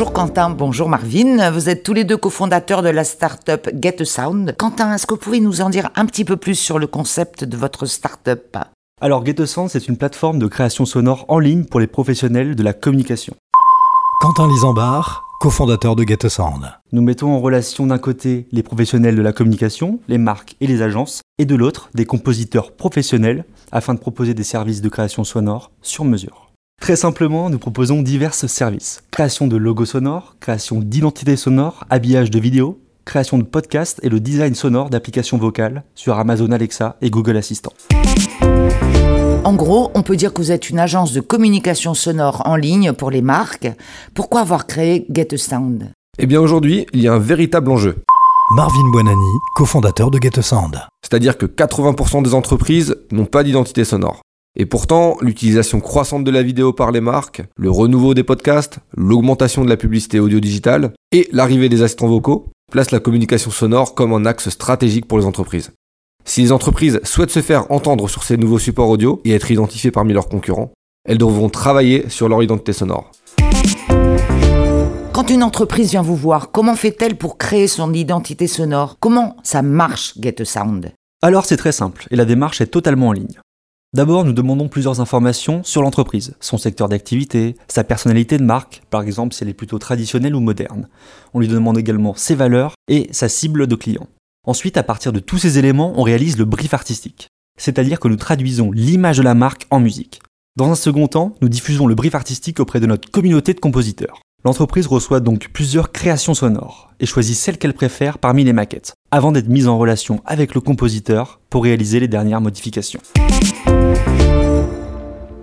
Bonjour Quentin, bonjour Marvin. Vous êtes tous les deux cofondateurs de la start-up Get a Sound. Quentin, est-ce que vous pouvez nous en dire un petit peu plus sur le concept de votre start-up? Alors Get a Sound, c'est une plateforme de création sonore en ligne pour les professionnels de la communication. Quentin Lisambard, cofondateur de Get a Sound. Nous mettons en relation d'un côté les professionnels de la communication, les marques et les agences, et de l'autre des compositeurs professionnels afin de proposer des services de création sonore sur mesure. Très simplement, nous proposons divers services. Création de logos sonores, création d'identités sonores, habillage de vidéos, création de podcasts et le design sonore d'applications vocales sur Amazon Alexa et Google Assistant. En gros, on peut dire que vous êtes une agence de communication sonore en ligne pour les marques. Pourquoi avoir créé Get a Sound? Eh bien aujourd'hui, il y a un véritable enjeu. Marvin Buonani, cofondateur de Get a Sound. C'est-à-dire que 80% des entreprises n'ont pas d'identité sonore. Et pourtant, l'utilisation croissante de la vidéo par les marques, le renouveau des podcasts, l'augmentation de la publicité audio-digitale et l'arrivée des assistants vocaux placent la communication sonore comme un axe stratégique pour les entreprises. Si les entreprises souhaitent se faire entendre sur ces nouveaux supports audio et être identifiées parmi leurs concurrents, elles devront travailler sur leur identité sonore. Quand une entreprise vient vous voir, comment fait-elle pour créer son identité sonore? Comment ça marche, Get a Sound? Alors c'est très simple, et la démarche est totalement en ligne. D'abord, nous demandons plusieurs informations sur l'entreprise, son secteur d'activité, sa personnalité de marque, par exemple si elle est plutôt traditionnelle ou moderne. On lui demande également ses valeurs et sa cible de clients. Ensuite, à partir de tous ces éléments, on réalise le brief artistique, c'est-à-dire que nous traduisons l'image de la marque en musique. Dans un second temps, nous diffusons le brief artistique auprès de notre communauté de compositeurs. L'entreprise reçoit donc plusieurs créations sonores et choisit celle qu'elle préfère parmi les maquettes, avant d'être mise en relation avec le compositeur pour réaliser les dernières modifications.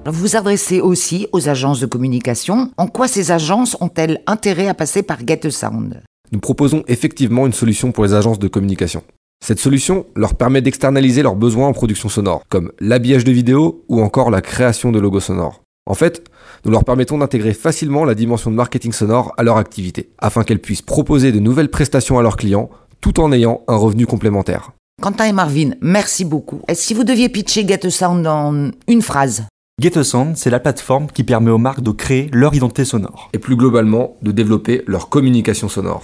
Vous vous adressez aussi aux agences de communication. En quoi ces agences ont-elles intérêt à passer par Get Sound? Nous proposons effectivement une solution pour les agences de communication. Cette solution leur permet d'externaliser leurs besoins en production sonore, comme l'habillage de vidéos ou encore la création de logos sonores. En fait, nous leur permettons d'intégrer facilement la dimension de marketing sonore à leur activité, afin qu'elles puissent proposer de nouvelles prestations à leurs clients tout en ayant un revenu complémentaire. Quentin et Marvin, merci beaucoup. Si vous deviez pitcher Get a Sound en une phrase Get a Sound, c'est la plateforme qui permet aux marques de créer leur identité sonore. Et plus globalement, de développer leur communication sonore.